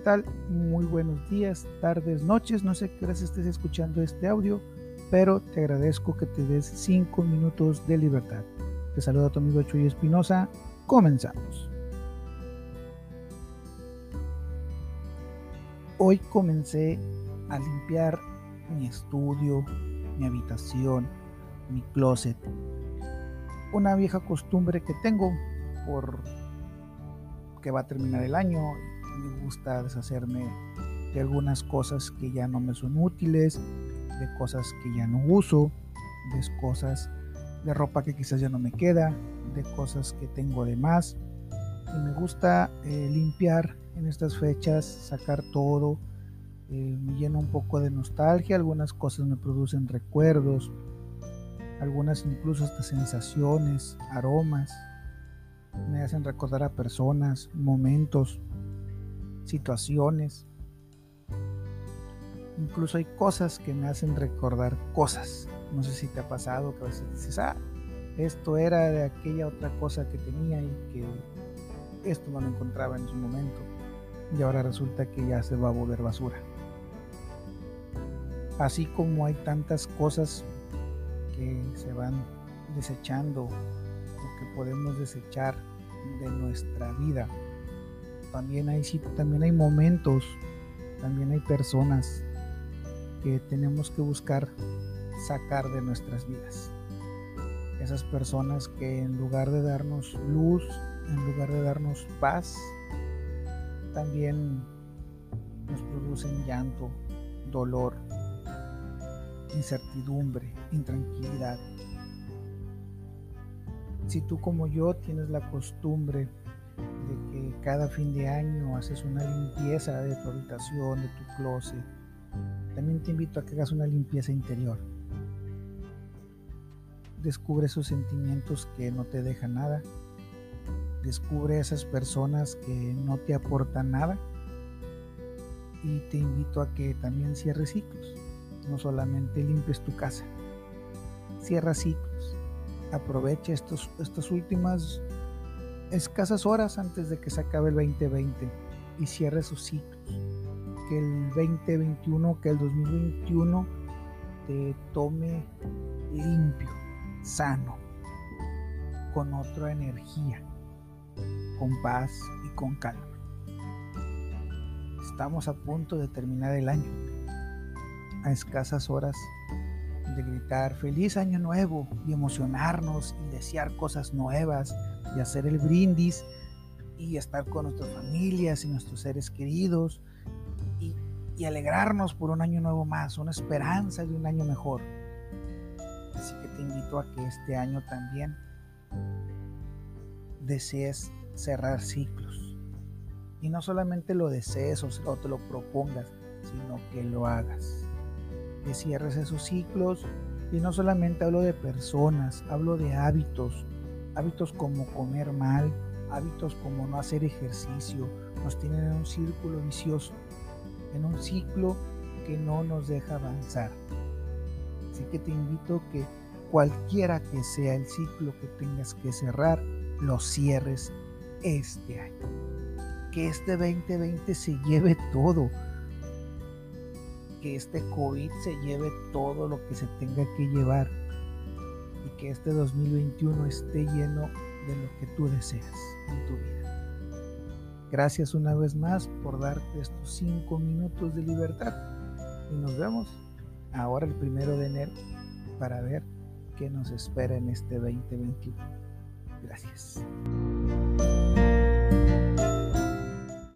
tal? Muy buenos días, tardes, noches. No sé qué horas estés escuchando este audio, pero te agradezco que te des 5 minutos de libertad. Te saluda tu amigo Chuy Espinosa. Comenzamos. Hoy comencé a limpiar mi estudio, mi habitación, mi closet. Una vieja costumbre que tengo por que va a terminar el año me gusta deshacerme de algunas cosas que ya no me son útiles, de cosas que ya no uso, de cosas de ropa que quizás ya no me queda, de cosas que tengo de más. Y me gusta eh, limpiar en estas fechas, sacar todo. Eh, me llena un poco de nostalgia, algunas cosas me producen recuerdos, algunas incluso hasta sensaciones, aromas. Me hacen recordar a personas, momentos situaciones. Incluso hay cosas que me hacen recordar cosas. No sé si te ha pasado que a veces dices, ah, esto era de aquella otra cosa que tenía y que esto no lo encontraba en su momento. Y ahora resulta que ya se va a volver basura. Así como hay tantas cosas que se van desechando o que podemos desechar de nuestra vida también hay, también hay momentos, también hay personas que tenemos que buscar sacar de nuestras vidas. Esas personas que en lugar de darnos luz, en lugar de darnos paz, también nos producen llanto, dolor, incertidumbre, intranquilidad. Si tú como yo tienes la costumbre cada fin de año haces una limpieza de tu habitación, de tu closet. También te invito a que hagas una limpieza interior. Descubre esos sentimientos que no te dejan nada. Descubre esas personas que no te aportan nada. Y te invito a que también cierres ciclos. No solamente limpies tu casa. Cierra ciclos. Aprovecha estos, estas últimas escasas horas antes de que se acabe el 2020 y cierre sus ciclos. Que el 2021, que el 2021 te tome limpio, sano, con otra energía, con paz y con calma. Estamos a punto de terminar el año, a escasas horas de gritar feliz año nuevo y emocionarnos y desear cosas nuevas y hacer el brindis y estar con nuestras familias y nuestros seres queridos y, y alegrarnos por un año nuevo más, una esperanza de un año mejor. Así que te invito a que este año también desees cerrar ciclos. Y no solamente lo desees o te lo propongas, sino que lo hagas. Que cierres esos ciclos. Y no solamente hablo de personas, hablo de hábitos, Hábitos como comer mal, hábitos como no hacer ejercicio, nos tienen en un círculo vicioso, en un ciclo que no nos deja avanzar. Así que te invito que cualquiera que sea el ciclo que tengas que cerrar, lo cierres este año. Que este 2020 se lleve todo. Que este COVID se lleve todo lo que se tenga que llevar y que este 2021 esté lleno de lo que tú deseas en tu vida. Gracias una vez más por darte estos cinco minutos de libertad y nos vemos ahora el primero de enero para ver qué nos espera en este 2021. Gracias.